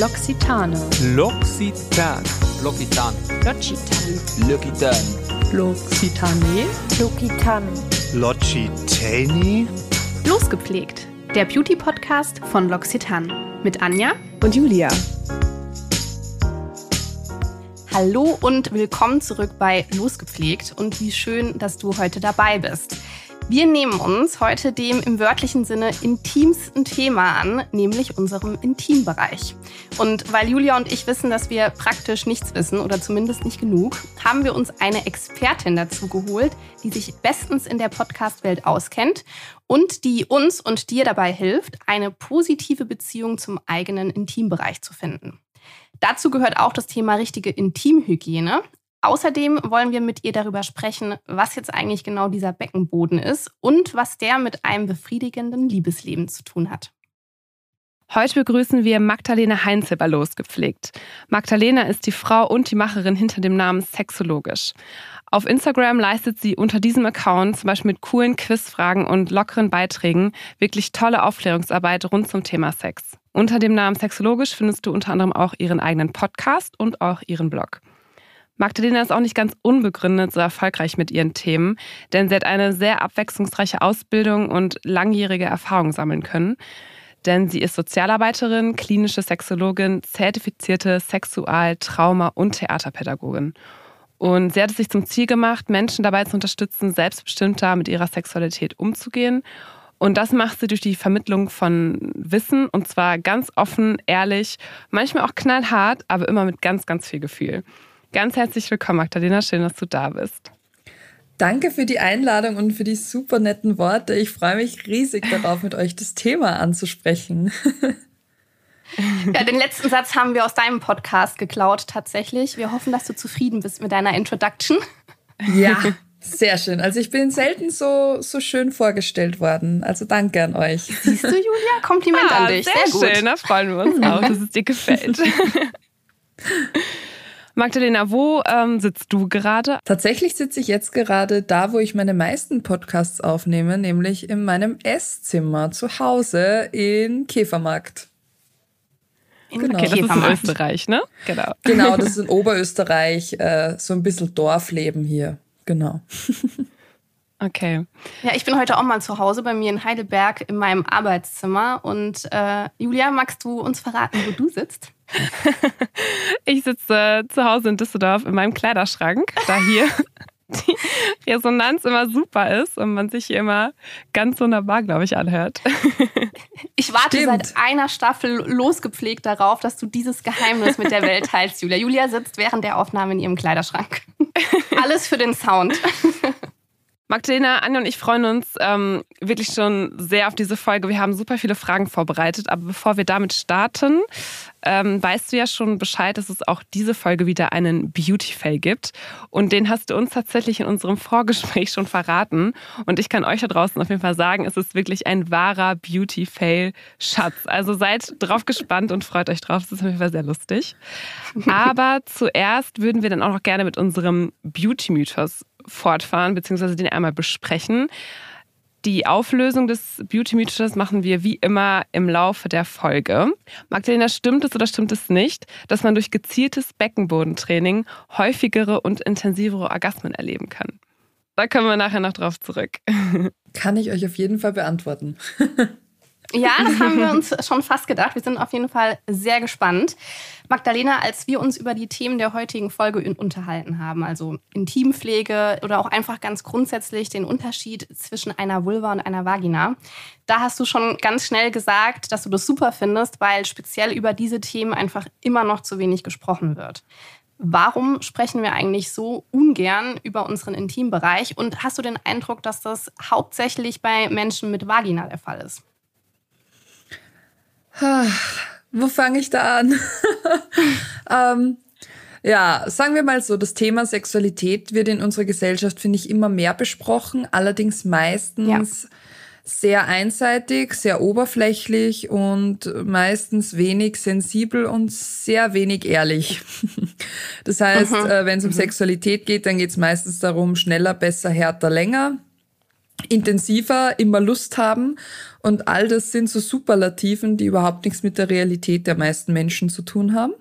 L'Occitane. L'Occitan. L'Occitan. L'Occitane. L'Occitan. L'Occitane. L'Occitane. L'Occitani? Losgepflegt. Der Beauty-Podcast von L'Occitane. Mit Anja Und Julia. Hallo und willkommen zurück bei Losgepflegt und wie schön, dass du heute dabei bist. Wir nehmen uns heute dem im wörtlichen Sinne intimsten Thema an, nämlich unserem Intimbereich. Und weil Julia und ich wissen, dass wir praktisch nichts wissen oder zumindest nicht genug, haben wir uns eine Expertin dazu geholt, die sich bestens in der Podcast-Welt auskennt und die uns und dir dabei hilft, eine positive Beziehung zum eigenen Intimbereich zu finden. Dazu gehört auch das Thema richtige Intimhygiene. Außerdem wollen wir mit ihr darüber sprechen, was jetzt eigentlich genau dieser Beckenboden ist und was der mit einem befriedigenden Liebesleben zu tun hat. Heute begrüßen wir Magdalena Heinzel bei Losgepflegt. Magdalena ist die Frau und die Macherin hinter dem Namen Sexologisch. Auf Instagram leistet sie unter diesem Account zum Beispiel mit coolen Quizfragen und lockeren Beiträgen wirklich tolle Aufklärungsarbeit rund zum Thema Sex. Unter dem Namen Sexologisch findest du unter anderem auch ihren eigenen Podcast und auch ihren Blog. Magdalena ist auch nicht ganz unbegründet so erfolgreich mit ihren Themen, denn sie hat eine sehr abwechslungsreiche Ausbildung und langjährige Erfahrung sammeln können. Denn sie ist Sozialarbeiterin, klinische Sexologin, zertifizierte Sexual-, Trauma- und Theaterpädagogin. Und sie hat es sich zum Ziel gemacht, Menschen dabei zu unterstützen, selbstbestimmter mit ihrer Sexualität umzugehen. Und das macht sie durch die Vermittlung von Wissen und zwar ganz offen, ehrlich, manchmal auch knallhart, aber immer mit ganz, ganz viel Gefühl. Ganz herzlich willkommen, Magdalena. Schön, dass du da bist. Danke für die Einladung und für die super netten Worte. Ich freue mich riesig darauf, mit euch das Thema anzusprechen. Ja, den letzten Satz haben wir aus deinem Podcast geklaut, tatsächlich. Wir hoffen, dass du zufrieden bist mit deiner Introduction. Ja, sehr schön. Also ich bin selten so, so schön vorgestellt worden. Also danke an euch. Siehst du, Julia? Kompliment ah, an dich. Sehr, Sehr, gut. schön, da freuen wir uns auch, dass es dir gefällt. Magdalena, wo ähm, sitzt du gerade? Tatsächlich sitze ich jetzt gerade da, wo ich meine meisten Podcasts aufnehme, nämlich in meinem Esszimmer zu Hause in Käfermarkt. In Genau. Okay, das ist in Käfermarkt. Österreich, ne? Genau. Genau, das ist in Oberösterreich, äh, so ein bisschen Dorfleben hier. Genau. Okay. Ja, ich bin heute auch mal zu Hause bei mir in Heidelberg in meinem Arbeitszimmer. Und äh, Julia, magst du uns verraten, wo du sitzt? Ich sitze zu Hause in Düsseldorf in meinem Kleiderschrank, da hier die Resonanz immer super ist und man sich hier immer ganz wunderbar, glaube ich, anhört. Ich warte Stimmt. seit einer Staffel losgepflegt darauf, dass du dieses Geheimnis mit der Welt teilst, Julia. Julia sitzt während der Aufnahme in ihrem Kleiderschrank. Alles für den Sound. Magdalena, Anja und ich freuen uns ähm, wirklich schon sehr auf diese Folge. Wir haben super viele Fragen vorbereitet, aber bevor wir damit starten, ähm, weißt du ja schon Bescheid, dass es auch diese Folge wieder einen Beauty-Fail gibt. Und den hast du uns tatsächlich in unserem Vorgespräch schon verraten. Und ich kann euch da draußen auf jeden Fall sagen, es ist wirklich ein wahrer Beauty-Fail-Schatz. Also seid drauf gespannt und freut euch drauf. Das ist auf jeden Fall sehr lustig. Aber zuerst würden wir dann auch noch gerne mit unserem Beauty-Mythos fortfahren, beziehungsweise den einmal besprechen. Die Auflösung des Beauty-Mythos machen wir wie immer im Laufe der Folge. Magdalena, stimmt es oder stimmt es nicht, dass man durch gezieltes Beckenbodentraining häufigere und intensivere Orgasmen erleben kann? Da kommen wir nachher noch drauf zurück. Kann ich euch auf jeden Fall beantworten. Ja, das haben wir uns schon fast gedacht. Wir sind auf jeden Fall sehr gespannt. Magdalena, als wir uns über die Themen der heutigen Folge unterhalten haben, also Intimpflege oder auch einfach ganz grundsätzlich den Unterschied zwischen einer Vulva und einer Vagina, da hast du schon ganz schnell gesagt, dass du das super findest, weil speziell über diese Themen einfach immer noch zu wenig gesprochen wird. Warum sprechen wir eigentlich so ungern über unseren Intimbereich? Und hast du den Eindruck, dass das hauptsächlich bei Menschen mit Vagina der Fall ist? Wo fange ich da an? ähm, ja, sagen wir mal so, das Thema Sexualität wird in unserer Gesellschaft, finde ich, immer mehr besprochen, allerdings meistens sehr einseitig, sehr oberflächlich und meistens wenig sensibel und sehr wenig ehrlich. Das heißt, äh, wenn es um Sexualität geht, dann geht es meistens darum, schneller, besser, härter, länger. intensiver, immer Lust haben. Und all das sind so Superlativen, die überhaupt nichts mit der Realität der meisten Menschen zu tun haben.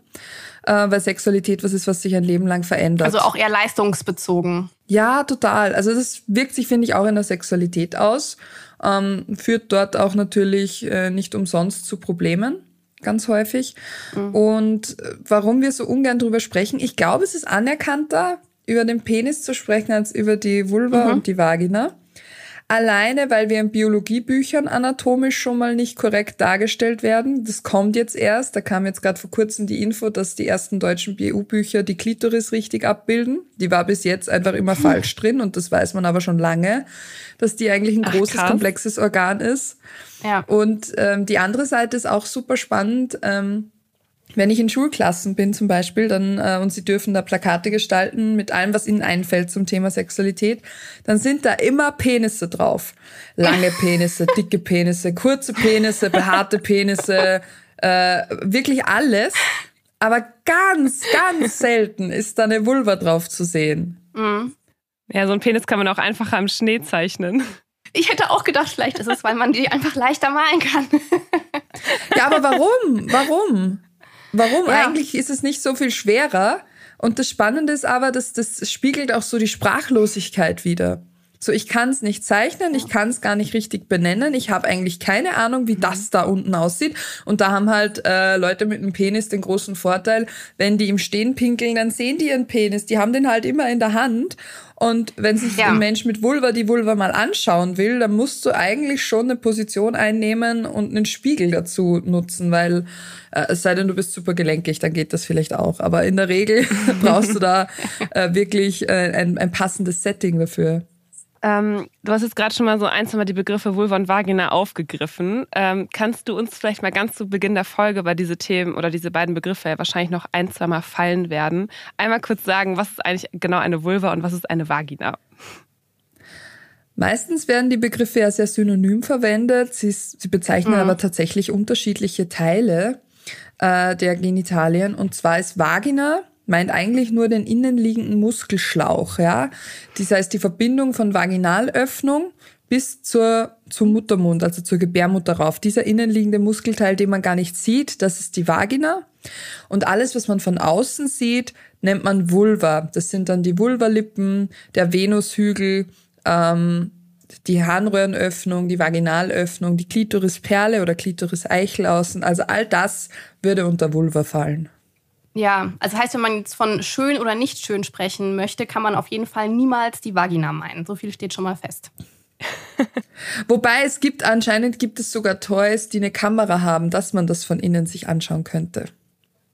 Äh, weil Sexualität was ist, was sich ein Leben lang verändert. Also auch eher leistungsbezogen. Ja, total. Also das wirkt sich, finde ich, auch in der Sexualität aus. Ähm, führt dort auch natürlich äh, nicht umsonst zu Problemen ganz häufig. Mhm. Und äh, warum wir so ungern drüber sprechen, ich glaube, es ist anerkannter, über den Penis zu sprechen, als über die Vulva mhm. und die Vagina. Alleine, weil wir in Biologiebüchern anatomisch schon mal nicht korrekt dargestellt werden. Das kommt jetzt erst. Da kam jetzt gerade vor kurzem die Info, dass die ersten deutschen BU-Bücher die Klitoris richtig abbilden. Die war bis jetzt einfach immer hm. falsch drin und das weiß man aber schon lange, dass die eigentlich ein großes, Ach, komplexes Organ ist. Ja. Und ähm, die andere Seite ist auch super spannend. Ähm, wenn ich in Schulklassen bin zum Beispiel, dann äh, und sie dürfen da Plakate gestalten mit allem, was ihnen einfällt zum Thema Sexualität, dann sind da immer Penisse drauf. Lange Penisse, dicke Penisse, kurze Penisse, behaarte Penisse, äh, wirklich alles. Aber ganz, ganz selten ist da eine Vulva drauf zu sehen. Mhm. Ja, so ein Penis kann man auch einfacher im Schnee zeichnen. Ich hätte auch gedacht, vielleicht ist es, weil man die einfach leichter malen kann. ja, aber warum? Warum? Warum? Ja. Eigentlich ist es nicht so viel schwerer. Und das Spannende ist aber, dass das spiegelt auch so die Sprachlosigkeit wieder. So, ich kann es nicht zeichnen, ich kann es gar nicht richtig benennen. Ich habe eigentlich keine Ahnung, wie mhm. das da unten aussieht. Und da haben halt äh, Leute mit einem Penis den großen Vorteil, wenn die im Stehen pinkeln, dann sehen die ihren Penis. Die haben den halt immer in der Hand. Und wenn sich ja. ein Mensch mit Vulva die Vulva mal anschauen will, dann musst du eigentlich schon eine Position einnehmen und einen Spiegel dazu nutzen, weil äh, es sei denn, du bist super gelenkig, dann geht das vielleicht auch. Aber in der Regel brauchst du da äh, wirklich äh, ein, ein passendes Setting dafür. Ähm, du hast jetzt gerade schon mal so ein, zwei Mal die Begriffe Vulva und Vagina aufgegriffen. Ähm, kannst du uns vielleicht mal ganz zu Beginn der Folge, weil diese Themen oder diese beiden Begriffe ja wahrscheinlich noch ein, zwei Mal fallen werden, einmal kurz sagen, was ist eigentlich genau eine Vulva und was ist eine Vagina? Meistens werden die Begriffe ja sehr synonym verwendet. Sie, sie bezeichnen mhm. aber tatsächlich unterschiedliche Teile äh, der Genitalien. Und zwar ist Vagina meint eigentlich nur den innenliegenden Muskelschlauch, ja. Das heißt, die Verbindung von Vaginalöffnung bis zur, zum Muttermund, also zur Gebärmutter rauf. Dieser innenliegende Muskelteil, den man gar nicht sieht, das ist die Vagina. Und alles, was man von außen sieht, nennt man Vulva. Das sind dann die Vulvalippen, der Venushügel, ähm, die Harnröhrenöffnung, die Vaginalöffnung, die Klitorisperle oder Klitoriseichel außen. Also all das würde unter Vulva fallen. Ja, also heißt, wenn man jetzt von schön oder nicht schön sprechen möchte, kann man auf jeden Fall niemals die Vagina meinen. So viel steht schon mal fest. Wobei es gibt anscheinend gibt es sogar Toys, die eine Kamera haben, dass man das von innen sich anschauen könnte.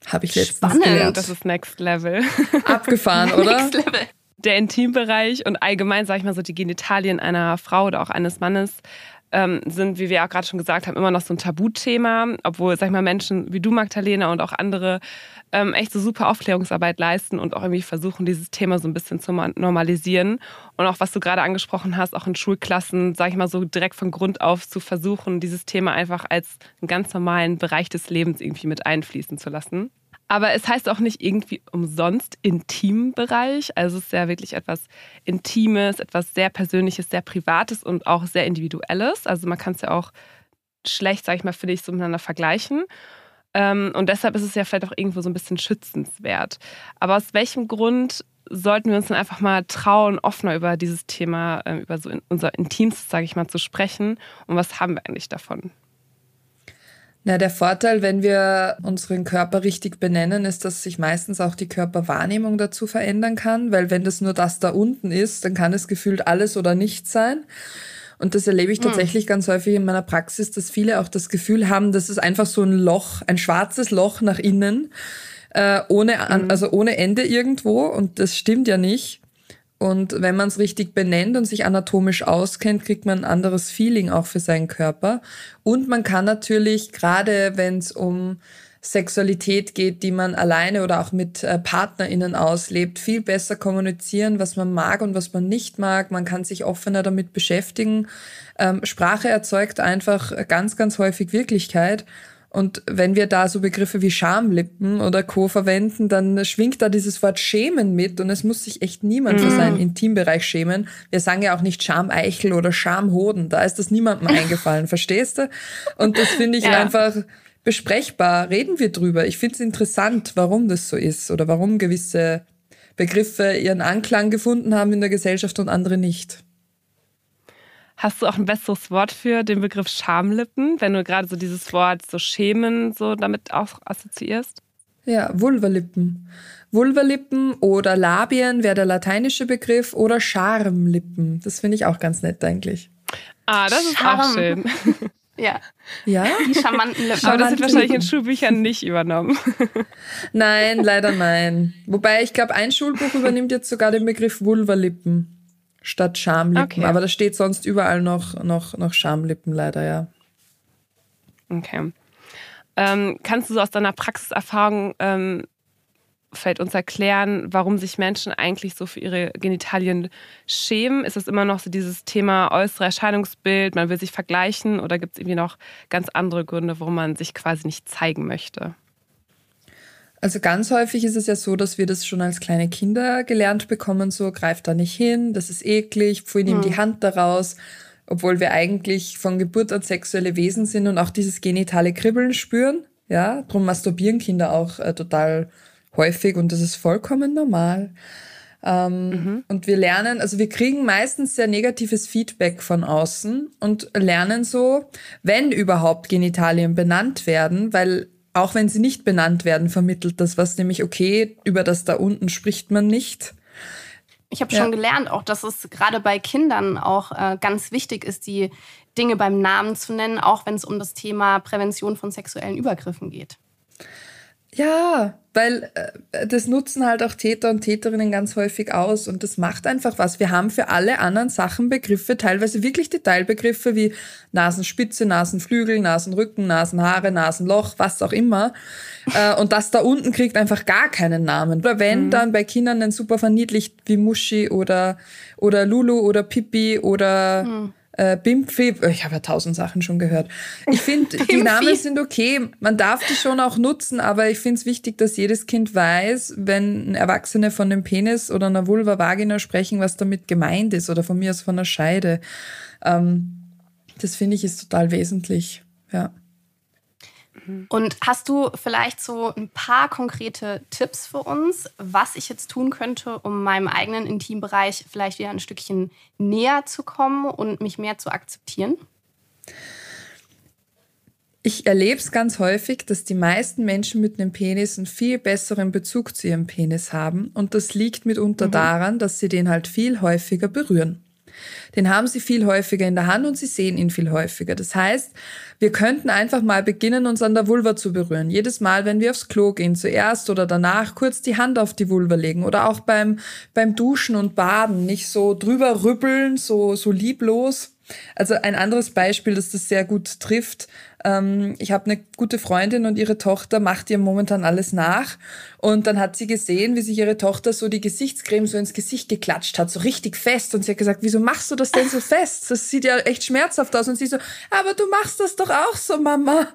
Habe ich letztens Spannend. gelernt. Das ist Next Level. Abgefahren, oder? Next Level. Der Intimbereich und allgemein, sag ich mal so, die Genitalien einer Frau oder auch eines Mannes ähm, sind, wie wir auch gerade schon gesagt haben, immer noch so ein Tabuthema, obwohl, sag ich mal, Menschen wie du, Magdalena, und auch andere ähm, echt so super Aufklärungsarbeit leisten und auch irgendwie versuchen, dieses Thema so ein bisschen zu normalisieren. Und auch was du gerade angesprochen hast, auch in Schulklassen, sag ich mal so direkt von Grund auf zu versuchen, dieses Thema einfach als einen ganz normalen Bereich des Lebens irgendwie mit einfließen zu lassen. Aber es heißt auch nicht irgendwie umsonst Intimbereich. Also es ist ja wirklich etwas Intimes, etwas sehr Persönliches, sehr Privates und auch sehr Individuelles. Also man kann es ja auch schlecht, sag ich mal, finde ich, so miteinander vergleichen. Ähm, und deshalb ist es ja vielleicht auch irgendwo so ein bisschen schützenswert. Aber aus welchem Grund sollten wir uns dann einfach mal trauen, offener über dieses Thema, ähm, über so unser Intims, sage ich mal, zu sprechen? Und was haben wir eigentlich davon? Na, der Vorteil, wenn wir unseren Körper richtig benennen, ist, dass sich meistens auch die Körperwahrnehmung dazu verändern kann, weil wenn das nur das da unten ist, dann kann es gefühlt alles oder nichts sein. Und das erlebe ich hm. tatsächlich mhm. ganz häufig in meiner Praxis, dass viele auch das Gefühl haben, das ist einfach so ein Loch, ein schwarzes Loch nach innen, äh, ohne, mhm. also ohne Ende irgendwo. Und das stimmt ja nicht. Und wenn man es richtig benennt und sich anatomisch auskennt, kriegt man ein anderes Feeling auch für seinen Körper. Und man kann natürlich, gerade wenn es um Sexualität geht, die man alleine oder auch mit äh, PartnerInnen auslebt, viel besser kommunizieren, was man mag und was man nicht mag. Man kann sich offener damit beschäftigen. Ähm, Sprache erzeugt einfach ganz, ganz häufig Wirklichkeit. Und wenn wir da so Begriffe wie Schamlippen oder Co. verwenden, dann schwingt da dieses Wort Schämen mit und es muss sich echt niemand für seinen Intimbereich schämen. Wir sagen ja auch nicht Schameichel oder Schamhoden, da ist das niemandem eingefallen, verstehst du? Und das finde ich Ja. einfach besprechbar. Reden wir drüber. Ich finde es interessant, warum das so ist oder warum gewisse Begriffe ihren Anklang gefunden haben in der Gesellschaft und andere nicht. Hast du auch ein besseres Wort für den Begriff Schamlippen, wenn du gerade so dieses Wort so schämen so damit auch assoziierst? Ja, Vulvalippen. Vulvalippen oder Labien wäre der lateinische Begriff oder Schamlippen. Das finde ich auch ganz nett eigentlich. Ah, das ist Charme. auch schön. Ja, Ja? die charmanten Lippen. Aber das wird wahrscheinlich in. Schulbüchern nicht übernommen. Nein, leider nein. Wobei ich glaube, ein Schulbuch übernimmt jetzt sogar den Begriff Vulvalippen statt Schamlippen. Okay. Aber da steht sonst überall noch, noch, noch Schamlippen leider, ja. Okay. Ähm, kannst du so aus deiner Praxiserfahrung ähm, vielleicht uns erklären, warum sich Menschen eigentlich so für ihre Genitalien schämen? Ist es immer noch so dieses Thema äußere Erscheinungsbild, man will sich vergleichen oder gibt es irgendwie noch ganz andere Gründe, warum man sich quasi nicht zeigen möchte? Also ganz häufig ist es ja so, dass wir das schon als kleine Kinder gelernt bekommen, so greif da nicht hin, das ist eklig, pfui, nimm die Hand daraus, obwohl wir eigentlich von Geburt an sexuelle Wesen sind und auch dieses genitale Kribbeln spüren. Ja, drum masturbieren Kinder auch äh, total häufig und das ist vollkommen normal. Ähm, Und wir lernen, also wir kriegen meistens sehr negatives Feedback von außen und lernen so, wenn überhaupt Genitalien benannt werden, weil auch wenn sie nicht benannt werden, vermittelt das was, nämlich okay, über das da unten spricht man nicht. Ich habe Ja. schon gelernt, auch dass es gerade bei Kindern auch äh, ganz wichtig ist, die Dinge beim Namen zu nennen, auch wenn es um das Thema Prävention von sexuellen Übergriffen geht. Ja, weil äh, das nutzen halt auch Täter und Täterinnen ganz häufig aus und das macht einfach was. Wir haben für alle anderen Sachen Begriffe, teilweise wirklich Detailbegriffe wie Nasenspitze, Nasenflügel, Nasenrücken, Nasenhaare, Nasenloch, was auch immer. Äh, und das da unten kriegt einfach gar keinen Namen. Oder wenn, dann bei Kindern dann super verniedlicht wie Muschi oder, oder Lulu oder Pipi oder äh, Bimpfi. Ich habe ja tausend Sachen schon gehört. Ich finde, die Namen sind okay. Man darf die schon auch nutzen, aber ich finde es wichtig, dass jedes Kind weiß, wenn Erwachsene von dem Penis oder einer Vulva Vagina sprechen, was damit gemeint ist oder von mir aus von einer Scheide. Ähm, das finde ich ist total wesentlich. Ja. Und hast du vielleicht so ein paar konkrete Tipps für uns, was ich jetzt tun könnte, um meinem eigenen Intimbereich vielleicht wieder ein Stückchen näher zu kommen und mich mehr zu akzeptieren? Ich erlebe es ganz häufig, dass die meisten Menschen mit einem Penis einen viel besseren Bezug zu ihrem Penis haben. Und das liegt mitunter daran, dass sie den halt viel häufiger berühren. Den haben sie viel häufiger in der Hand und sie sehen ihn viel häufiger. Das heißt, wir könnten einfach mal beginnen, uns an der Vulva zu berühren. Jedes Mal, wenn wir aufs Klo gehen, zuerst oder danach kurz die Hand auf die Vulva legen oder auch beim, beim Duschen und Baden nicht so drüber rüppeln, so, so lieblos. Also ein anderes Beispiel, das das sehr gut trifft. Ähm, ich habe eine gute Freundin und ihre Tochter macht ihr momentan alles nach. Und dann hat sie gesehen, wie sich ihre Tochter so die Gesichtscreme so ins Gesicht geklatscht hat, so richtig fest. Und sie hat gesagt, wieso machst du das denn so fest? Das sieht ja echt schmerzhaft aus. Und sie so, aber du machst das doch auch so, Mama.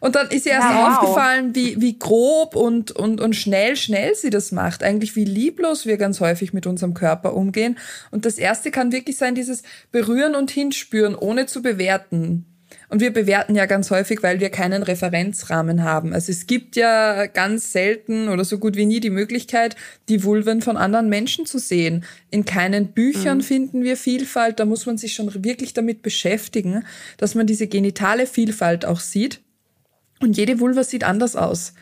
Und dann ist ihr erst wow. aufgefallen, wie, wie grob und, und, und schnell, schnell sie das macht. Eigentlich wie lieblos wir ganz häufig mit unserem Körper umgehen. Und das erste kann wirklich sein, dieses Berühren und Hinspüren, ohne zu bewerten. Und wir bewerten ja ganz häufig, weil wir keinen Referenzrahmen haben. Also es gibt ja ganz selten oder so gut wie nie die Möglichkeit, die Vulven von anderen Menschen zu sehen. In keinen Büchern finden wir Vielfalt. Da muss man sich schon wirklich damit beschäftigen, dass man diese genitale Vielfalt auch sieht. Und jede Vulva sieht anders aus.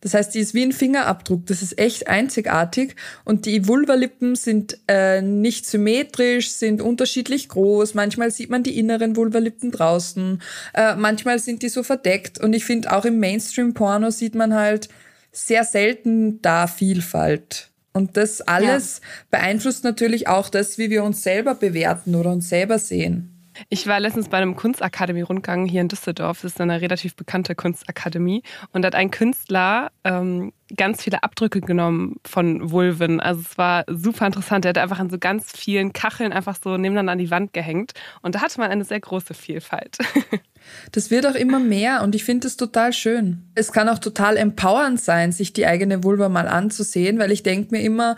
Das heißt, die ist wie ein Fingerabdruck. Das ist echt einzigartig. Und die Vulvalippen sind äh, nicht symmetrisch, sind unterschiedlich groß. Manchmal sieht man die inneren Vulvalippen draußen. Äh, manchmal sind die so verdeckt. Und ich finde, auch im Mainstream-Porno sieht man halt sehr selten da Vielfalt. Und das alles beeinflusst natürlich auch das, wie wir uns selber bewerten oder uns selber sehen. Ich war letztens bei einem Kunstakademie-Rundgang hier in Düsseldorf. Das ist eine relativ bekannte Kunstakademie. Und da hat ein Künstler ähm, ganz viele Abdrücke genommen von Vulven. Also es war super interessant. Er hat einfach an so ganz vielen Kacheln einfach so nebeneinander an die Wand gehängt. Und da hatte man eine sehr große Vielfalt. Das wird auch immer mehr und ich finde es total schön. Es kann auch total empowernd sein, sich die eigene Vulva mal anzusehen, weil ich denke mir immer,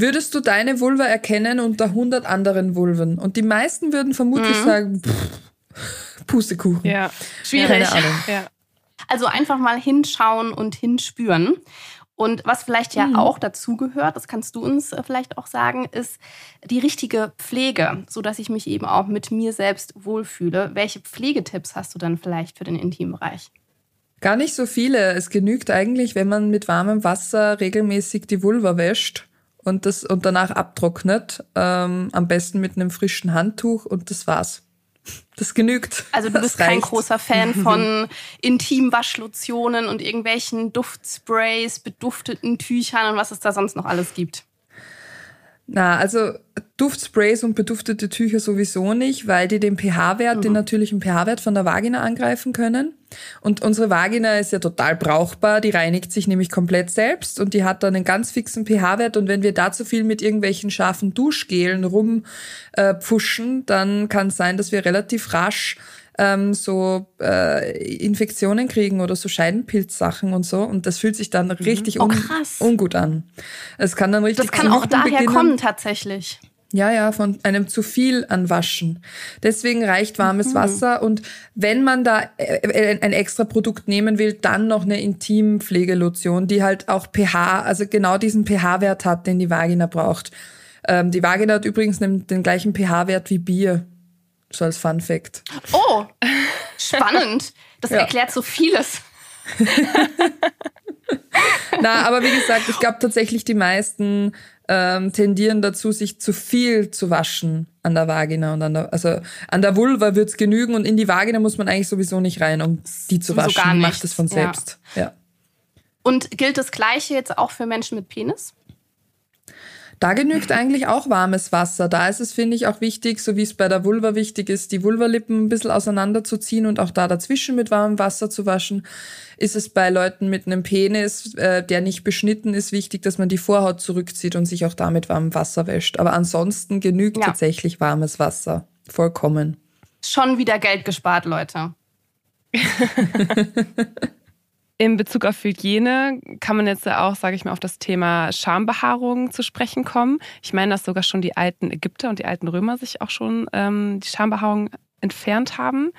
würdest du deine Vulva erkennen unter 100 anderen Vulven? Und die meisten würden vermutlich mhm. sagen, pff, Pustekuchen. Ja, schwierig. Ja. Also einfach mal hinschauen und hinspüren. Und was vielleicht ja mhm. auch dazu gehört, das kannst du uns äh, vielleicht auch sagen, ist die richtige Pflege, so dass ich mich eben auch mit mir selbst wohlfühle. Welche Pflegetipps hast du dann vielleicht für den Intimbereich? Gar nicht so viele. Es genügt eigentlich, wenn man mit warmem Wasser regelmäßig die Vulva wäscht und das und danach abtrocknet. Ähm, am besten mit einem frischen Handtuch und das war's. Das genügt. Also du bist kein großer Fan von Intimwaschlotionen und irgendwelchen Duftsprays, bedufteten Tüchern und was es da sonst noch alles gibt. Na, also Duftsprays und beduftete Tücher sowieso nicht, weil die den pH-Wert, mhm. den natürlichen pH-Wert von der Vagina angreifen können. Und unsere Vagina ist ja total brauchbar, die reinigt sich nämlich komplett selbst und die hat dann einen ganz fixen pH-Wert und wenn wir da zu viel mit irgendwelchen scharfen Duschgelen rumpfuschen, äh, dann kann es sein, dass wir relativ rasch ähm, so äh, Infektionen kriegen oder so Scheidenpilzsachen und so. Und das fühlt sich dann mhm. richtig oh, un ungut an. Es kann dann richtig. Das kann auch daher beginnen. kommen tatsächlich. Ja, ja, von einem zu viel an Waschen. Deswegen reicht warmes mhm. Wasser und wenn man da äh, äh, ein extra Produkt nehmen will, dann noch eine Intimpflegelotion, die halt auch pH, also genau diesen pH-Wert hat, den die Vagina braucht. Ähm, die Vagina hat übrigens den gleichen pH-Wert wie Bier. So als Fun Fact. Oh, spannend. Das ja. erklärt so vieles. Na, aber wie gesagt, ich glaube tatsächlich, die meisten ähm, tendieren dazu, sich zu viel zu waschen an der Vagina und an der, also an der Vulva wird's genügen und in die Vagina muss man eigentlich sowieso nicht rein, um die zu waschen. Gar Macht es von selbst. Ja. ja. Und gilt das Gleiche jetzt auch für Menschen mit Penis? Da genügt eigentlich auch warmes Wasser. Da ist es, finde ich, auch wichtig, so wie es bei der Vulva wichtig ist, die Vulvalippen ein bisschen auseinanderzuziehen und auch da dazwischen mit warmem Wasser zu waschen. Ist es bei Leuten mit einem Penis, äh, der nicht beschnitten ist, wichtig, dass man die Vorhaut zurückzieht und sich auch da mit warmem Wasser wäscht. Aber ansonsten genügt ja. tatsächlich warmes Wasser. Vollkommen. Schon wieder Geld gespart, Leute. In Bezug auf Hygiene kann man jetzt auch, sage ich mal, auf das Thema Schambehaarung zu sprechen kommen. Ich meine, dass sogar schon die alten Ägypter und die alten Römer sich auch schon ähm, die Schambehaarung entfernt haben.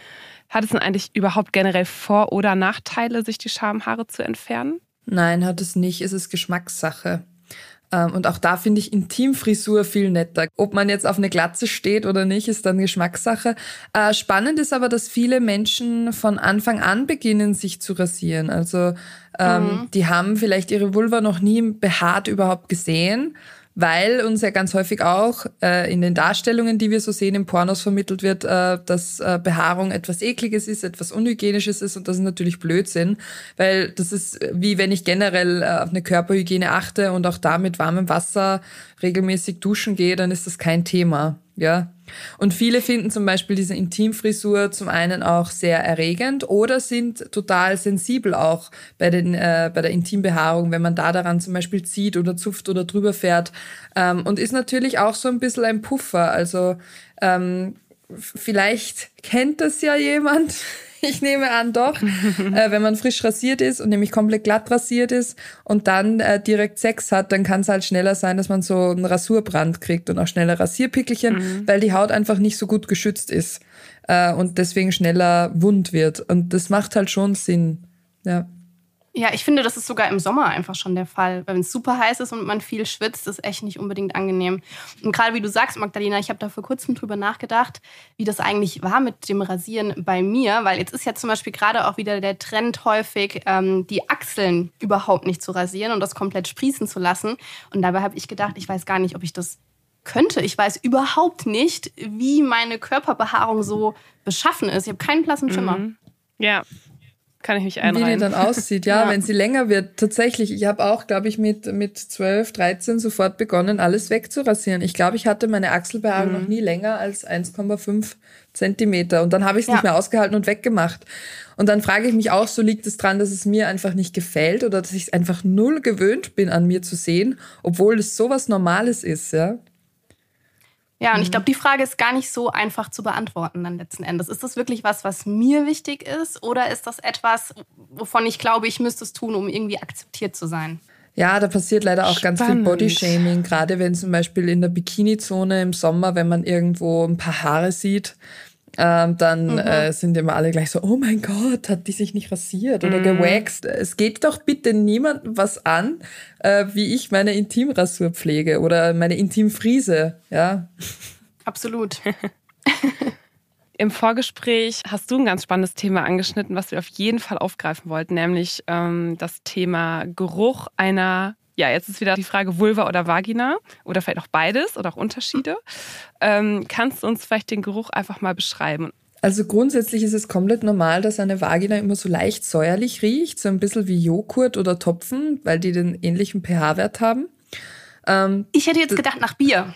Hat es denn eigentlich überhaupt generell Vor- oder Nachteile, sich die Schamhaare zu entfernen? Nein, hat es nicht. Es ist Geschmackssache. Ähm, und auch da finde ich Intimfrisur viel netter. Ob man jetzt auf eine Glatze steht oder nicht, ist dann Geschmackssache. Äh, spannend ist aber, dass viele Menschen von Anfang an beginnen, sich zu rasieren. Also ähm, mhm. die haben vielleicht ihre Vulva noch nie behaart überhaupt gesehen weil uns ja ganz häufig auch äh, in den Darstellungen, die wir so sehen im Pornos vermittelt wird, äh, dass äh, Behaarung etwas Ekliges ist, etwas Unhygienisches ist und das ist natürlich Blödsinn, weil das ist wie wenn ich generell äh, auf eine Körperhygiene achte und auch da mit warmem Wasser regelmäßig duschen gehe, dann ist das kein Thema. Ja. Und viele finden zum Beispiel diese Intimfrisur zum einen auch sehr erregend oder sind total sensibel auch bei, den, äh, bei der Intimbehaarung, wenn man da daran zum Beispiel zieht oder zupft oder drüber fährt. Ähm, und ist natürlich auch so ein bisschen ein Puffer. Also ähm, vielleicht kennt das ja jemand. ich nehme an, doch. äh, wenn man frisch rasiert ist und nämlich komplett glatt rasiert ist und dann äh, direkt Sex hat, dann kann es halt schneller sein, dass man so einen Rasurbrand kriegt und auch schneller Rasierpickelchen, mhm. weil die Haut einfach nicht so gut geschützt ist äh, und deswegen schneller wund wird. Und das macht halt schon Sinn. Ja. Ja, ich finde, das ist sogar im Sommer einfach schon der Fall. Wenn es super heiß ist und man viel schwitzt, ist echt nicht unbedingt angenehm. Und gerade wie du sagst, Magdalena, ich habe da vor kurzem drüber nachgedacht, wie das eigentlich war mit dem Rasieren bei mir. Weil jetzt ist ja zum Beispiel gerade auch wieder der Trend häufig, ähm, die Achseln überhaupt nicht zu rasieren und das komplett sprießen zu lassen. Und dabei habe ich gedacht, ich weiß gar nicht, ob ich das könnte. Ich weiß überhaupt nicht, wie meine Körperbehaarung so beschaffen ist. Ich habe keinen blassen Schimmer. Mhm. Ja, kann ich mich einreihen. Wie die dann aussieht, ja, ja. wenn sie länger wird. Tatsächlich, ich habe auch, glaube ich, mit, mit 12, 13 sofort begonnen, alles wegzurasieren. Ich glaube, ich hatte meine Achselbehaarung mhm. noch nie länger als 1,5 Zentimeter. Und dann habe ich es ja. nicht mehr ausgehalten und weggemacht. Und dann frage ich mich auch, so liegt es dran, dass es mir einfach nicht gefällt oder dass ich es einfach null gewöhnt bin, an mir zu sehen, obwohl es sowas Normales ist, ja. Ja, und ich glaube, die Frage ist gar nicht so einfach zu beantworten dann letzten Endes. Ist das wirklich was, was mir wichtig ist oder ist das etwas, wovon ich glaube, ich müsste es tun, um irgendwie akzeptiert zu sein? Ja, da passiert leider auch ganz viel Spannend. Bodyshaming, gerade wenn zum Beispiel in der Bikini-Zone im Sommer, wenn man irgendwo ein paar Haare sieht, ähm, dann äh, sind immer alle gleich so, oh mein Gott, hat die sich nicht rasiert oder gewaxt. Es geht doch bitte niemandem was an, äh, wie ich meine Intimrasur pflege oder meine Intimfriese, ja. Absolut. Im Vorgespräch hast du ein ganz spannendes Thema angeschnitten, was wir auf jeden Fall aufgreifen wollten, nämlich ähm, das Thema Geruch einer, ja, jetzt ist wieder die Frage Vulva oder Vagina oder vielleicht auch beides oder auch Unterschiede. Ähm, kannst du uns vielleicht den Geruch einfach mal beschreiben? Also grundsätzlich ist es komplett normal, dass eine Vagina immer so leicht säuerlich riecht, so ein bisschen wie Joghurt oder Topfen, weil die den ähnlichen pH-Wert haben. Ähm, Ich hätte jetzt gedacht nach Bier.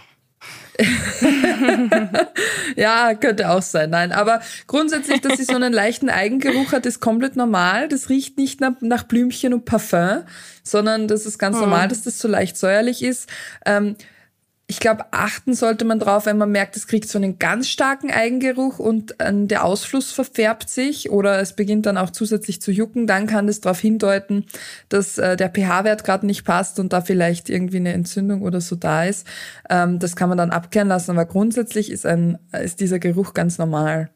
Ja, könnte auch sein. Nein, aber grundsätzlich, dass sie so einen leichten Eigengeruch hat, ist komplett normal. Das riecht nicht nach, nach Blümchen und Parfum, sondern das ist ganz normal, dass das so leicht säuerlich ist. Ähm, ich glaube, achten sollte man drauf, wenn man merkt, es kriegt so einen ganz starken Eigengeruch und ähm, der Ausfluss verfärbt sich oder es beginnt dann auch zusätzlich zu jucken, dann kann das darauf hindeuten, dass äh, der pH-Wert gerade nicht passt und da vielleicht irgendwie eine Entzündung oder so da ist. Ähm, das kann man dann abklären lassen, aber grundsätzlich ist, ein, ist dieser Geruch ganz normal.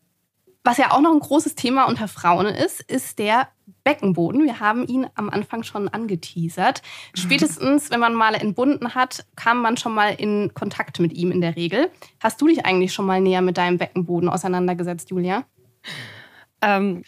Was ja auch noch ein großes Thema unter Frauen ist, ist der Beckenboden. Wir haben ihn am Anfang schon angeteasert. Spätestens, wenn man mal entbunden hat, kam man schon mal in Kontakt mit ihm in der Regel. Hast du dich eigentlich schon mal näher mit deinem Beckenboden auseinandergesetzt, Julia? Ähm,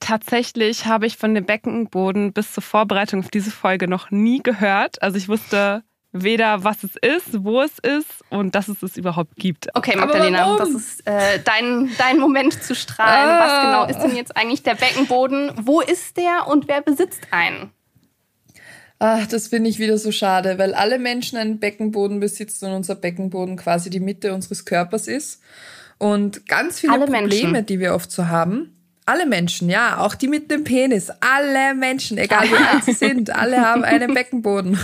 tatsächlich habe ich von dem Beckenboden bis zur Vorbereitung auf diese Folge noch nie gehört. Also ich wusste weder, was es ist, wo es ist und dass es es überhaupt gibt. Okay, Magdalena, das ist äh, dein, dein Moment zu strahlen. Ah. Was genau ist denn jetzt eigentlich der Beckenboden? Wo ist der und wer besitzt einen? Ach, das finde ich wieder so schade, weil alle Menschen einen Beckenboden besitzen und unser Beckenboden quasi die Mitte unseres Körpers ist. Und ganz viele Alle Probleme, Menschen. die wir oft so haben, alle Menschen, ja, auch die mit dem Penis, alle Menschen, egal wie alt sie sind, alle haben einen Beckenboden.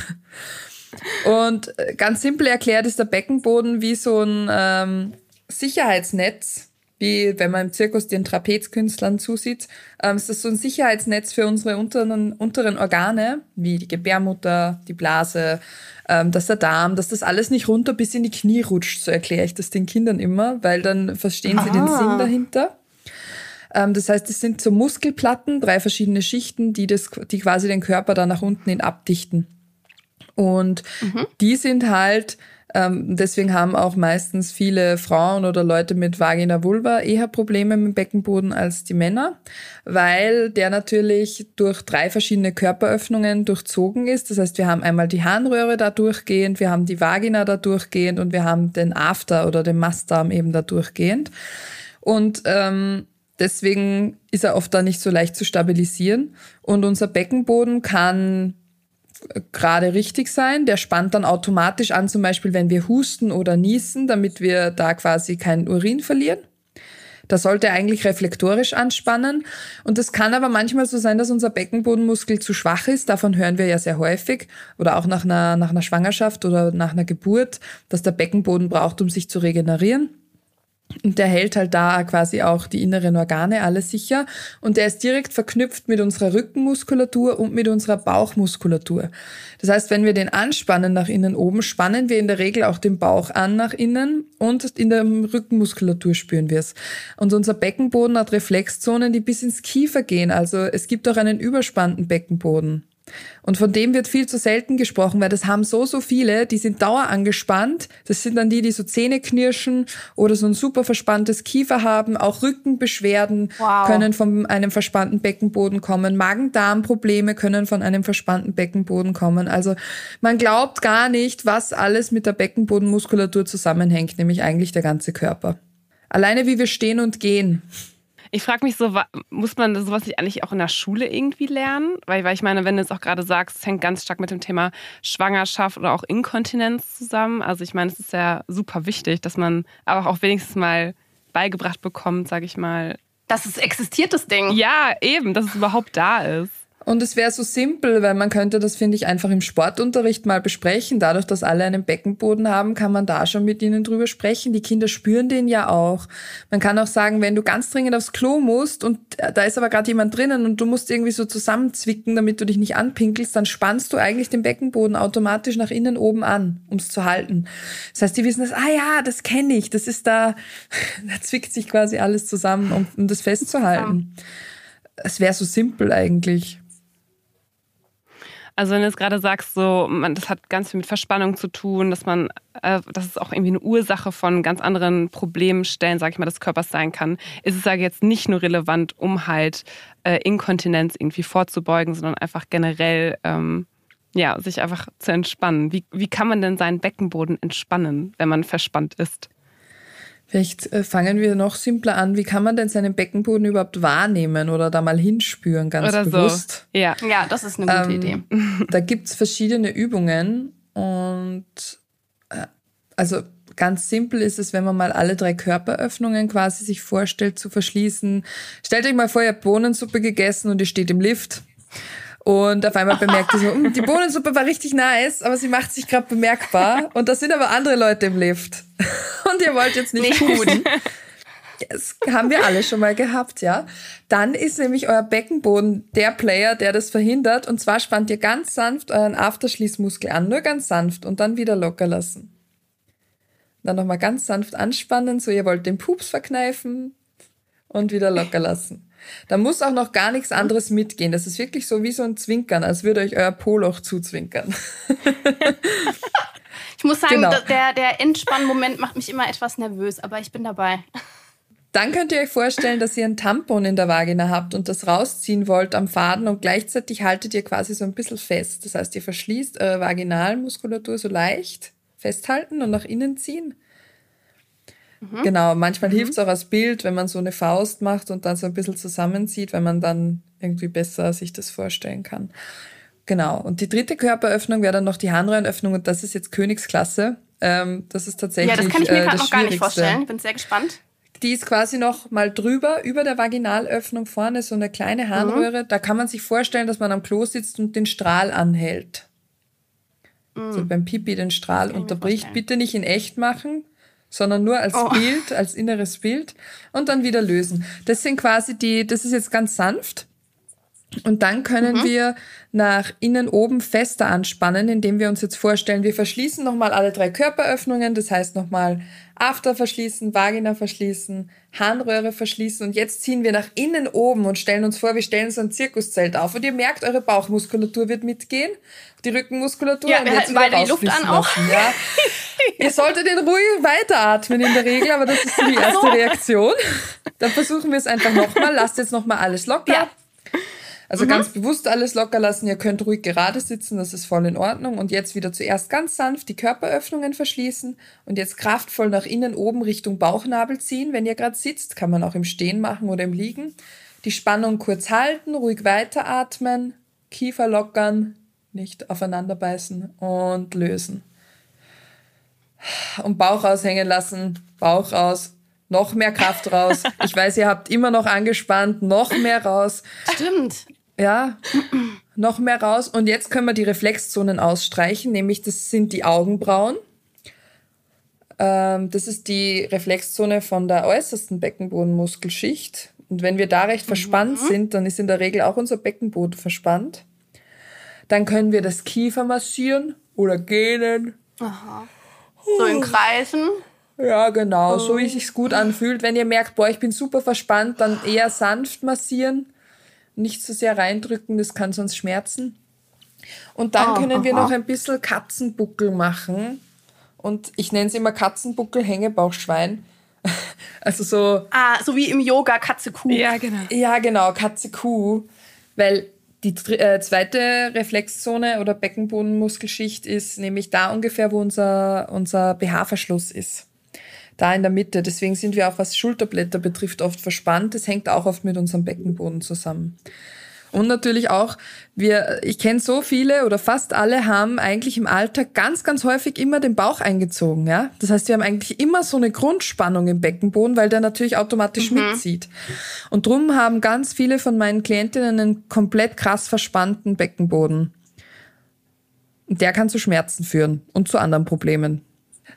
Und äh, ganz simpel erklärt ist der Beckenboden wie so ein ähm, Sicherheitsnetz, wie wenn man im Zirkus den Trapezkünstlern zusieht. Ähm, ist das so ein Sicherheitsnetz für unsere unteren, unteren Organe, wie die Gebärmutter, die Blase, ähm, dass der Darm, dass das alles nicht runter bis in die Knie rutscht, so erkläre ich das den Kindern immer, weil dann verstehen sie den Ah. Sinn dahinter. Ähm, das heißt, es sind so Muskelplatten, drei verschiedene Schichten, die, das, die quasi den Körper da nach unten hin abdichten. Und die sind halt, ähm, deswegen haben auch meistens viele Frauen oder Leute mit Vagina Vulva eher Probleme mit dem Beckenboden als die Männer, weil der natürlich durch drei verschiedene Körperöffnungen durchzogen ist. Das heißt, wir haben einmal die Harnröhre da durchgehend, wir haben die Vagina da durchgehend und wir haben den After oder den Mastdarm eben da durchgehend. Und ähm, deswegen ist er oft da nicht so leicht zu stabilisieren. Und unser Beckenboden kann gerade richtig sein. Der spannt dann automatisch an, zum Beispiel, wenn wir husten oder niesen, damit wir da quasi keinen Urin verlieren. Da sollte er eigentlich reflektorisch anspannen. Und es kann aber manchmal so sein, dass unser Beckenbodenmuskel zu schwach ist. Davon hören wir ja sehr häufig. Oder auch nach einer, nach einer Schwangerschaft oder nach einer Geburt, dass der Beckenboden braucht, um sich zu regenerieren. Und der hält halt da quasi auch die inneren Organe alle sicher. Und der ist direkt verknüpft mit unserer Rückenmuskulatur und mit unserer Bauchmuskulatur. Das heißt, wenn wir den anspannen nach innen oben, spannen wir in der Regel auch den Bauch an nach innen und in der Rückenmuskulatur spüren wir es. Und unser Beckenboden hat Reflexzonen, die bis ins Kiefer gehen. Also es gibt auch einen überspannten Beckenboden. Und von dem wird viel zu selten gesprochen, weil das haben so, so viele, die sind dauer angespannt. Das sind dann die, die so Zähne knirschen oder so ein super verspanntes Kiefer haben. Auch Rückenbeschwerden Wow. können von einem verspannten Beckenboden kommen. Magen-Darm-Probleme können von einem verspannten Beckenboden kommen. Also man glaubt gar nicht, was alles mit der Beckenbodenmuskulatur zusammenhängt, nämlich eigentlich der ganze Körper. Alleine wie wir stehen und gehen. Ich frage mich so, muss man sowas nicht eigentlich auch in der Schule irgendwie lernen? Weil, weil ich meine, wenn du jetzt auch gerade sagst, es hängt ganz stark mit dem Thema Schwangerschaft oder auch Inkontinenz zusammen. Also ich meine, es ist ja super wichtig, dass man aber auch wenigstens mal beigebracht bekommt, sage ich mal. Das ist existiert, das Ding. Ja, eben, dass es überhaupt da ist. Und es wäre so simpel, weil man könnte das, finde ich, einfach im Sportunterricht mal besprechen. Dadurch, dass alle einen Beckenboden haben, kann man da schon mit ihnen drüber sprechen. Die Kinder spüren den ja auch. Man kann auch sagen, wenn du ganz dringend aufs Klo musst und da ist aber gerade jemand drinnen und du musst irgendwie so zusammenzwicken, damit du dich nicht anpinkelst, dann spannst du eigentlich den Beckenboden automatisch nach innen oben an, um es zu halten. Das heißt, die wissen das, ah ja, das kenne ich, das ist da, da zwickt sich quasi alles zusammen, um, um das festzuhalten. Es wäre so simpel eigentlich. Also wenn du jetzt gerade sagst, so, man, das hat ganz viel mit Verspannung zu tun, dass man, äh, dass es auch irgendwie eine Ursache von ganz anderen Problemstellen, sag ich mal, des Körpers sein kann, ist es, sage jetzt, nicht nur relevant, um halt äh, Inkontinenz irgendwie vorzubeugen, sondern einfach generell, ähm, ja, sich einfach zu entspannen. Wie, wie kann man denn seinen Beckenboden entspannen, wenn man verspannt ist? Vielleicht äh, fangen wir noch simpler an. Wie kann man denn seinen Beckenboden überhaupt wahrnehmen oder da mal hinspüren, ganz Oder bewusst? so. Ja. Ja, das ist eine gute Idee. Ähm, da gibt's verschiedene Übungen und äh, also ganz simpel ist es, wenn man mal alle drei Körperöffnungen quasi sich vorstellt zu verschließen. Stellt euch mal vor, ihr habt Bohnensuppe gegessen und ihr steht im Lift. Und auf einmal bemerkt ihr so, "Mm, die Bohnensuppe war richtig nice, aber sie macht sich gerade bemerkbar. Und da sind aber andere Leute im Lift. Und ihr wollt jetzt nicht pusten. Das haben wir alle schon mal gehabt, ja. Dann ist nämlich euer Beckenboden der Player, der das verhindert. Und zwar spannt ihr ganz sanft euren Afterschließmuskel an, nur ganz sanft und dann wieder locker lassen. Dann nochmal ganz sanft anspannen, so ihr wollt den Pups verkneifen und wieder locker lassen. Da muss auch noch gar nichts anderes mitgehen. Das ist wirklich so wie so ein Zwinkern, als würde euch euer Poloch zuzwinkern. Ich muss sagen, Genau. der, der Entspannmoment macht mich immer etwas nervös, aber ich bin dabei. Dann könnt ihr euch vorstellen, dass ihr ein Tampon in der Vagina habt und das rausziehen wollt am Faden und gleichzeitig haltet ihr quasi so ein bisschen fest. Das heißt, ihr verschließt eure Vaginalmuskulatur so leicht, festhalten und nach innen ziehen. Genau, manchmal hilft es auch als Bild, wenn man so eine Faust macht und dann so ein bisschen zusammenzieht, wenn man dann irgendwie besser sich das vorstellen kann. Genau. Und die dritte Körperöffnung wäre dann noch die Harnröhrenöffnung und das ist jetzt Königsklasse. Ähm, das ist tatsächlich Ja, das kann ich mir äh, gerade noch gar nicht vorstellen. Bin sehr gespannt. Die ist quasi noch mal drüber, über der Vaginalöffnung vorne, so eine kleine Harnröhre. Da kann man sich vorstellen, dass man am Klo sitzt und den Strahl anhält. So beim Pipi den Strahl unterbricht. Bitte nicht in echt machen, sondern nur als Oh. Bild, als inneres Bild und dann wieder lösen. Das sind quasi die, das ist jetzt ganz sanft. Und dann können Mhm. wir nach innen oben fester anspannen, indem wir uns jetzt vorstellen, wir verschließen nochmal alle drei Körperöffnungen, das heißt nochmal After verschließen, Vagina verschließen, Harnröhre verschließen und jetzt ziehen wir nach innen oben und stellen uns vor, wir stellen so ein Zirkuszelt auf und ihr merkt, eure Bauchmuskulatur wird mitgehen, die Rückenmuskulatur Ja, und wir jetzt halten beide die Luft an auch. lassen, ja. Ihr solltet den ruhig weiteratmen in der Regel, aber das ist so die erste Reaktion. Dann versuchen wir es einfach nochmal. Lasst jetzt nochmal alles locker. Ja. Also ganz bewusst alles locker lassen. Ihr könnt ruhig gerade sitzen, das ist voll in Ordnung. Und jetzt wieder zuerst ganz sanft die Körperöffnungen verschließen und jetzt kraftvoll nach innen oben Richtung Bauchnabel ziehen. Wenn ihr gerade sitzt, kann man auch im Stehen machen oder im Liegen. Die Spannung kurz halten, ruhig weiteratmen, Kiefer lockern, nicht aufeinander beißen und lösen. Und Bauch raushängen lassen, Bauch raus, noch mehr Kraft raus. Ich weiß, ihr habt immer noch angespannt, noch mehr raus. Stimmt. Ja, noch mehr raus. Und jetzt können wir die Reflexzonen ausstreichen, nämlich das sind die Augenbrauen. Ähm, das ist die Reflexzone von der äußersten Beckenbodenmuskelschicht. Und wenn wir da recht verspannt sind, dann ist in der Regel auch unser Beckenboden verspannt. Dann können wir das Kiefer massieren oder gähnen. So in Kreisen. Ja, genau, so wie es sich gut anfühlt. Wenn ihr merkt, boah, ich bin super verspannt, dann eher sanft massieren, nicht zu sehr reindrücken, das kann sonst schmerzen. Und dann Ah, können wir aha. noch ein bisschen Katzenbuckel machen. Und ich nenne es immer Katzenbuckel, Hängebauchschwein. Also so, Ah, so wie im Yoga Katze Kuh. Ja, genau. ja genau, Katze Kuh. Weil die äh, zweite Reflexzone oder Beckenbodenmuskelschicht ist nämlich da ungefähr, wo unser, unser BH-Verschluss ist. Da in der Mitte. Deswegen sind wir auch, was Schulterblätter betrifft, oft verspannt. Das hängt auch oft mit unserem Beckenboden zusammen. Und natürlich auch, wir, ich kenne so viele oder fast alle haben eigentlich im Alltag ganz, ganz häufig immer den Bauch eingezogen, ja. Das heißt, wir haben eigentlich immer so eine Grundspannung im Beckenboden, weil der natürlich automatisch mhm. mitzieht. Und drum haben ganz viele von meinen Klientinnen einen komplett krass verspannten Beckenboden. Der kann zu Schmerzen führen und zu anderen Problemen.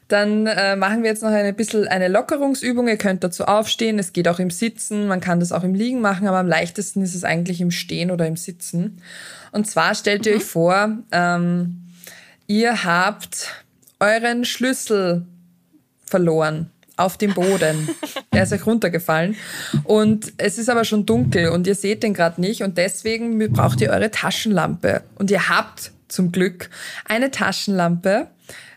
Dann äh, machen wir jetzt noch ein bisschen eine Lockerungsübung. Ihr könnt dazu aufstehen. Es geht auch im Sitzen. Man kann das auch im Liegen machen, aber am leichtesten ist es eigentlich im Stehen oder im Sitzen. Und zwar stellt ihr mhm. euch vor, ähm, ihr habt euren Schlüssel verloren auf dem Boden. er ist euch runtergefallen. Und es ist aber schon dunkel und ihr seht den gerade nicht. Und deswegen braucht ihr eure Taschenlampe. Und ihr habt zum Glück eine Taschenlampe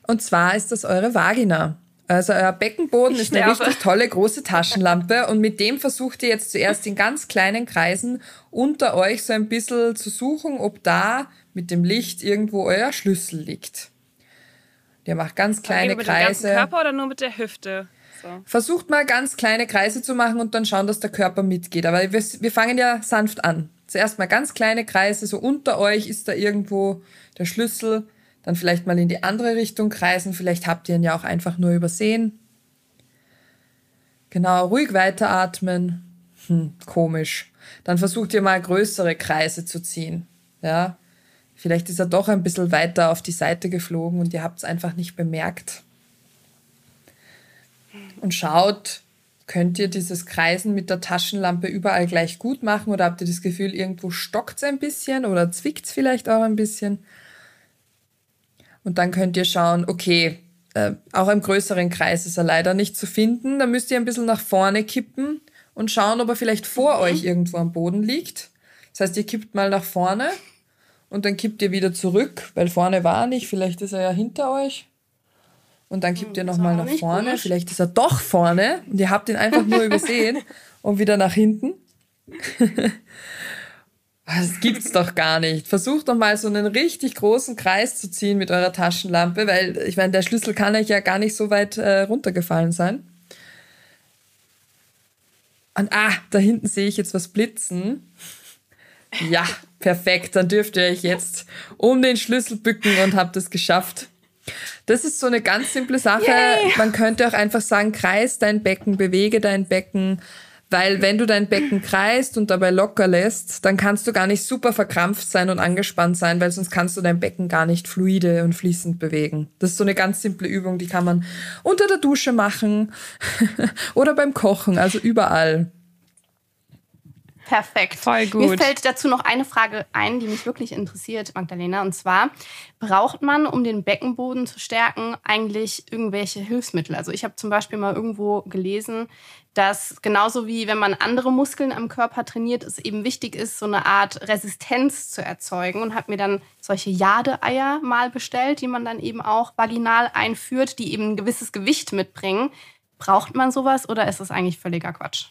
und zwar ist das eure Vagina. Also euer Beckenboden ist eine richtig tolle große Taschenlampe und mit dem versucht ihr jetzt zuerst in ganz kleinen Kreisen unter euch so ein bisschen zu suchen, ob da mit dem Licht irgendwo euer Schlüssel liegt. Ihr macht ganz kleine okay, Kreise. Mit dem Körper oder nur mit der Hüfte? So. Versucht mal ganz kleine Kreise zu machen und dann schauen, dass der Körper mitgeht. Aber wir, wir fangen ja sanft an. Zuerst mal ganz kleine Kreise, so unter euch ist da irgendwo der Schlüssel dann vielleicht mal in die andere Richtung kreisen. Vielleicht habt ihr ihn ja auch einfach nur übersehen. Genau, ruhig weiteratmen. Hm, komisch. Dann versucht ihr mal größere Kreise zu ziehen. Ja, vielleicht ist er doch ein bisschen weiter auf die Seite geflogen und ihr habt es einfach nicht bemerkt. Und schaut, könnt ihr dieses Kreisen mit der Taschenlampe überall gleich gut machen oder habt ihr das Gefühl, irgendwo stockt es ein bisschen oder zwickt es vielleicht auch ein bisschen? Und dann könnt ihr schauen, okay, äh, auch im größeren Kreis ist er leider nicht zu finden. Da müsst ihr ein bisschen nach vorne kippen und schauen, ob er vielleicht vor mhm. euch irgendwo am Boden liegt. Das heißt, ihr kippt mal nach vorne und dann kippt ihr wieder zurück, weil vorne war er nicht. Vielleicht ist er ja hinter euch. Und dann kippt ihr nochmal nach vorne. Komisch. Vielleicht ist er doch vorne und ihr habt ihn einfach nur übersehen und wieder nach hinten. Das gibt's doch gar nicht. Versucht doch mal so einen richtig großen Kreis zu ziehen mit eurer Taschenlampe, weil ich meine, der Schlüssel kann euch ja gar nicht so weit äh, runtergefallen sein. Und ah, da hinten sehe ich jetzt was blitzen. Ja, perfekt. Dann dürft ihr euch jetzt um den Schlüssel bücken und habt es geschafft. Das ist so eine ganz simple Sache. Yay. Man könnte auch einfach sagen, kreis dein Becken, bewege dein Becken, weil wenn du dein Becken kreist und dabei locker lässt, dann kannst du gar nicht super verkrampft sein und angespannt sein, weil sonst kannst du dein Becken gar nicht fluide und fließend bewegen. Das ist so eine ganz simple Übung, die kann man unter der Dusche machen oder beim Kochen, also überall. Perfekt. Voll gut. Mir fällt dazu noch eine Frage ein, die mich wirklich interessiert, Magdalena. Und zwar, braucht man, um den Beckenboden zu stärken, eigentlich irgendwelche Hilfsmittel? Also ich habe zum Beispiel mal irgendwo gelesen, dass genauso wie wenn man andere Muskeln am Körper trainiert, es eben wichtig ist, so eine Art Resistenz zu erzeugen und habe mir dann solche Jadeeier mal bestellt, die man dann eben auch vaginal einführt, die eben ein gewisses Gewicht mitbringen. Braucht man sowas oder ist das eigentlich völliger Quatsch?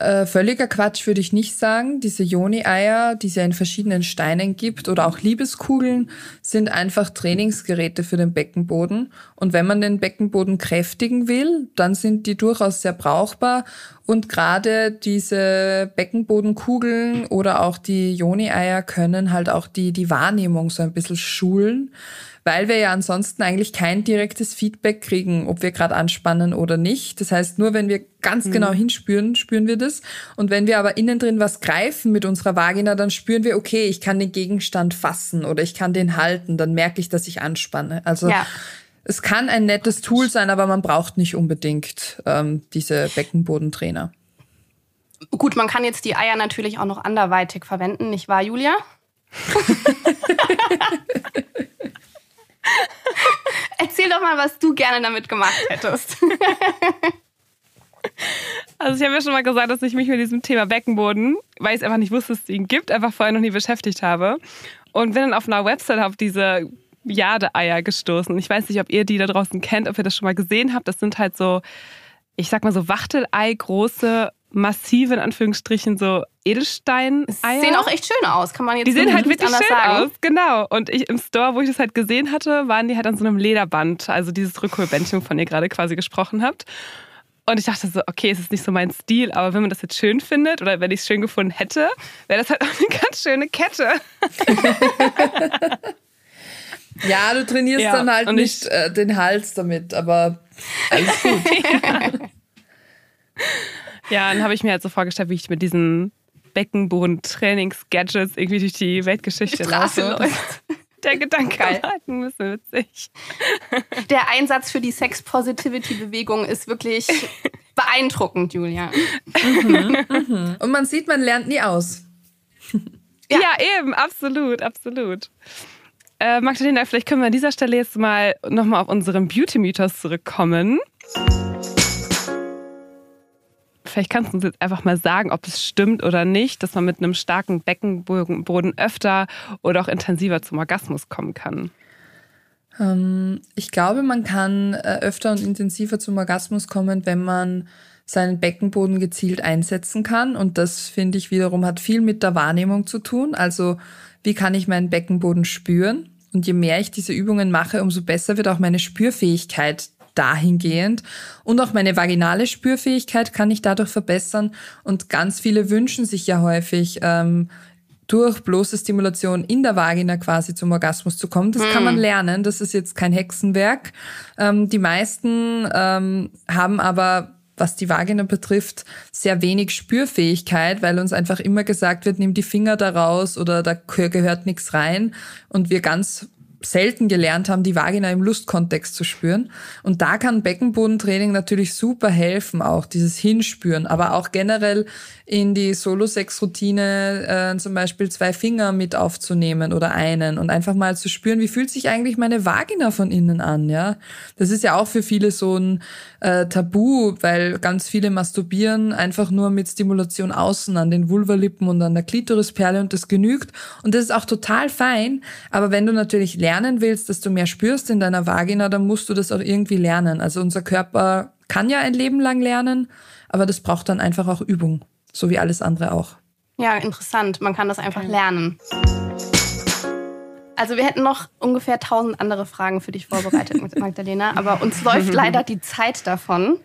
Äh, völliger Quatsch würde ich nicht sagen. Diese Joni-Eier, die es ja in verschiedenen Steinen gibt oder auch Liebeskugeln, sind einfach Trainingsgeräte für den Beckenboden. Und wenn man den Beckenboden kräftigen will, dann sind die durchaus sehr brauchbar. Und gerade diese Beckenbodenkugeln oder auch die Joni-Eier können halt auch die, die Wahrnehmung so ein bisschen schulen weil wir ja ansonsten eigentlich kein direktes Feedback kriegen, ob wir gerade anspannen oder nicht. Das heißt, nur wenn wir ganz mhm. genau hinspüren, spüren wir das. Und wenn wir aber innen drin was greifen mit unserer Vagina, dann spüren wir, okay, ich kann den Gegenstand fassen oder ich kann den halten, dann merke ich, dass ich anspanne. Also ja. es kann ein nettes Tool sein, aber man braucht nicht unbedingt ähm, diese Beckenbodentrainer. Gut, man kann jetzt die Eier natürlich auch noch anderweitig verwenden, nicht wahr, Julia? Erzähl doch mal, was du gerne damit gemacht hättest. Also ich habe ja schon mal gesagt, dass ich mich mit diesem Thema Beckenboden, weil ich es einfach nicht wusste, dass es ihn gibt, einfach vorher noch nie beschäftigt habe. Und bin dann auf einer Website auf diese Jade-Eier gestoßen. Ich weiß nicht, ob ihr die da draußen kennt, ob ihr das schon mal gesehen habt. Das sind halt so, ich sag mal so Wachtelei große massive, in Anführungsstrichen, so Edelstein-Eier. Sehen auch echt schön aus, kann man jetzt Die sehen halt wirklich schön sagen. aus, genau. Und ich im Store, wo ich das halt gesehen hatte, waren die halt an so einem Lederband, also dieses Rückholbändchen, von ihr gerade quasi gesprochen habt. Und ich dachte so, okay, es ist nicht so mein Stil, aber wenn man das jetzt schön findet oder wenn ich es schön gefunden hätte, wäre das halt auch eine ganz schöne Kette. ja, du trainierst Ja, dann halt und nicht ich- äh, den Hals damit, aber alles gut. Ja, dann habe ich mir halt so vorgestellt, wie ich mit diesen Beckenboden-Trainings-Gadgets irgendwie durch die Weltgeschichte laufe. läuft. Der Gedanke Geil. war ein bisschen witzig. Der Einsatz für die Sex-Positivity-Bewegung ist wirklich beeindruckend, Julia. Und man sieht, man lernt nie aus. Ja, eben, absolut, absolut. Äh, Magdalena, vielleicht können wir an dieser Stelle jetzt mal nochmal auf unseren Beauty-Mythos zurückkommen. Vielleicht kannst du uns jetzt einfach mal sagen, ob es stimmt oder nicht, dass man mit einem starken Beckenboden öfter oder auch intensiver zum Orgasmus kommen kann. Ähm, ich glaube, man kann äh, öfter und intensiver zum Orgasmus kommen, wenn man seinen Beckenboden gezielt einsetzen kann. Und das finde ich wiederum hat viel mit der Wahrnehmung zu tun. Also wie kann ich meinen Beckenboden spüren? Und je mehr ich diese Übungen mache, umso besser wird auch meine Spürfähigkeit dahingehend. Und auch meine vaginale Spürfähigkeit kann ich dadurch verbessern. Und ganz viele wünschen sich ja häufig, ähm, durch bloße Stimulation in der Vagina quasi zum Orgasmus zu kommen. Das kann man lernen. Das ist jetzt kein Hexenwerk. Ähm, die meisten ähm, haben aber was die Vagina betrifft, sehr wenig Spürfähigkeit, weil uns einfach immer gesagt wird, nimm die Finger da raus oder da gehört nichts rein und wir ganz selten gelernt haben, die Vagina im Lustkontext zu spüren. Und da kann Beckenbodentraining natürlich super helfen, auch dieses Hinspüren, aber auch generell in die Solo-Sex-Routine äh, zum Beispiel zwei Finger mit aufzunehmen oder einen und einfach mal zu spüren, wie fühlt sich eigentlich meine Vagina von innen an, ja. Das ist ja auch für viele so ein äh, Tabu, weil ganz viele masturbieren einfach nur mit Stimulation außen an den Vulvalippen und an der Klitorisperle und das genügt. Und das ist auch total fein. Aber wenn du natürlich lernen willst, dass du mehr spürst in deiner Vagina, dann musst du das auch irgendwie lernen. Also unser Körper kann ja ein Leben lang lernen, aber das braucht dann einfach auch Übung. So wie alles andere auch. Ja, interessant. Man kann das einfach lernen. Also wir hätten noch ungefähr tausend andere Fragen für dich vorbereitet, Magdalena, aber uns läuft leider die Zeit davon.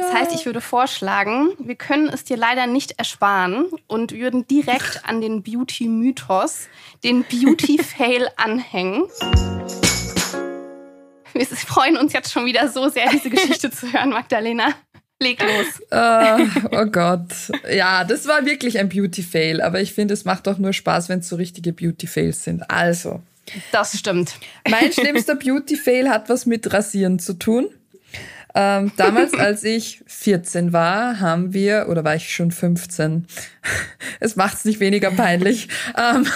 Das heißt, ich würde vorschlagen, wir können es dir leider nicht ersparen und würden direkt an den Beauty-Mythos, den Beauty-Fail anhängen. Wir freuen uns jetzt schon wieder so sehr, diese Geschichte zu hören, Magdalena. Leg los. Äh, oh Gott. Ja, das war wirklich ein Beauty-Fail, aber ich finde, es macht auch nur Spaß, wenn es so richtige Beauty-Fails sind. Also, Das stimmt. mein schlimmster Beauty-Fail hat was mit Rasieren zu tun. Ähm, damals, als ich 14 war, haben wir, oder war ich schon 15? Es macht es nicht weniger peinlich. Ähm,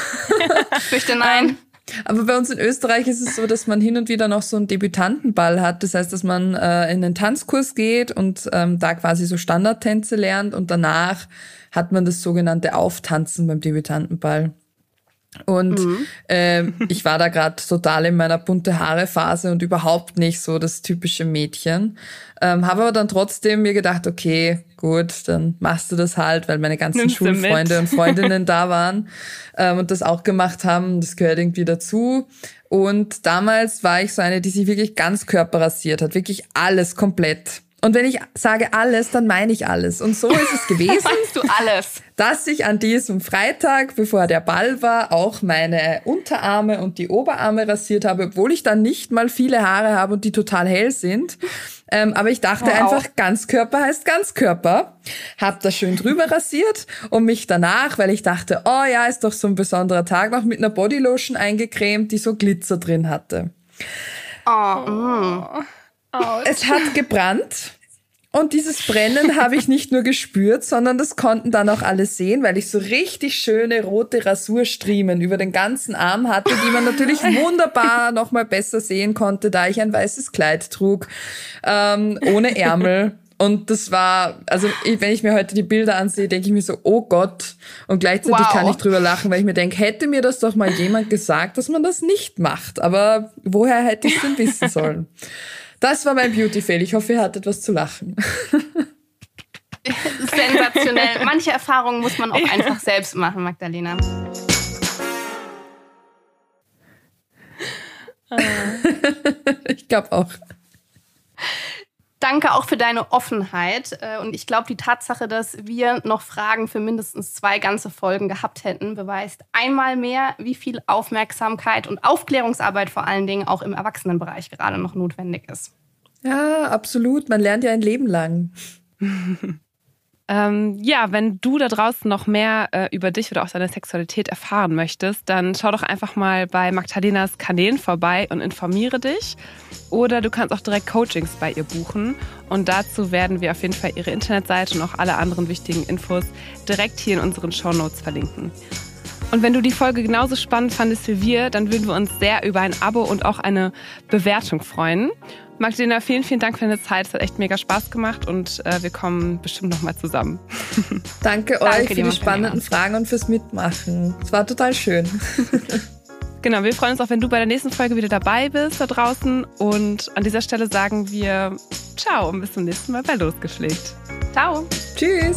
Ich fürchte nein. aber bei uns in Österreich ist es so, dass man hin und wieder noch so einen Debütantenball hat. Das heißt, dass man äh, in einen Tanzkurs geht und ähm, da quasi so Standardtänze lernt und danach hat man das sogenannte Auftanzen beim Debütantenball. Und ähm, ich war da gerade total in meiner bunte Haare Phase und überhaupt nicht so das typische Mädchen. Ähm, Habe aber dann trotzdem mir gedacht, okay, gut, dann machst du das halt, weil meine ganzen Nimmst. Schulfreunde und Freundinnen da waren ähm, und das auch gemacht haben. Das gehört irgendwie dazu. Und damals war ich so eine, die sich wirklich ganz körperrasiert hat, wirklich alles komplett. Und wenn ich sage alles, dann meine ich alles. Und so ist es gewesen Meinst du alles? dass ich an diesem Freitag, bevor der Ball war, auch meine Unterarme und die Oberarme rasiert habe, obwohl ich dann nicht mal viele Haare habe und die total hell sind. Ähm, aber ich dachte Wow. einfach, Ganzkörper heißt Ganzkörper. Hab das schön drüber rasiert und mich danach, weil ich dachte, oh ja, ist doch so ein besonderer Tag, noch mit einer Bodylotion eingecremt, die so Glitzer drin hatte. Oh, mm. Es hat gebrannt. Und dieses Brennen habe ich nicht nur gespürt, sondern das konnten dann auch alle sehen, weil ich so richtig schöne rote Rasurstriemen über den ganzen Arm hatte, die man natürlich wunderbar nochmal besser sehen konnte, da ich ein weißes Kleid trug, ähm, ohne Ärmel. Und das war, also wenn ich mir heute die Bilder ansehe, denke ich mir so, oh Gott. Und gleichzeitig Wow. kann ich drüber lachen, weil ich mir denke, hätte mir das doch mal jemand gesagt, dass man das nicht macht. Aber woher hätte ich es denn wissen sollen? Das war mein Beauty-Fail. Ich hoffe, ihr hattet was zu lachen. sensationell. Manche Erfahrungen muss man auch einfach selbst machen, Magdalena. Ich glaube auch. Danke auch für deine Offenheit. Äh, und ich glaube, die Tatsache, dass wir noch Fragen für mindestens zwei ganze Folgen gehabt hätten, beweist einmal mehr, wie viel Aufmerksamkeit und Aufklärungsarbeit vor allen Dingen auch im Erwachsenenbereich gerade noch notwendig ist. Ja, absolut. Man lernt ja ein Leben lang. Ähm, ja, wenn du da draußen noch mehr äh, über dich oder auch deine Sexualität erfahren möchtest, dann schau doch einfach mal bei Magdalenas Kanälen vorbei und informiere dich. Oder du kannst auch direkt Coachings bei ihr buchen. Und dazu werden wir auf jeden Fall ihre Internetseite und auch alle anderen wichtigen Infos direkt hier in unseren Show Notes verlinken. Und wenn du die Folge genauso spannend fandest wie wir, dann würden wir uns sehr über ein Abo und auch eine Bewertung freuen. Magdalena, vielen, vielen Dank für deine Zeit. Es hat echt mega Spaß gemacht und äh, wir kommen bestimmt nochmal zusammen. Danke, Danke euch für die spannenden Fragen und fürs Mitmachen. Es war total schön. Genau, wir freuen uns auch, wenn du bei der nächsten Folge wieder dabei bist da draußen. Und an dieser Stelle sagen wir Ciao und bis zum nächsten Mal bei Losgepflegt. Ciao. Tschüss.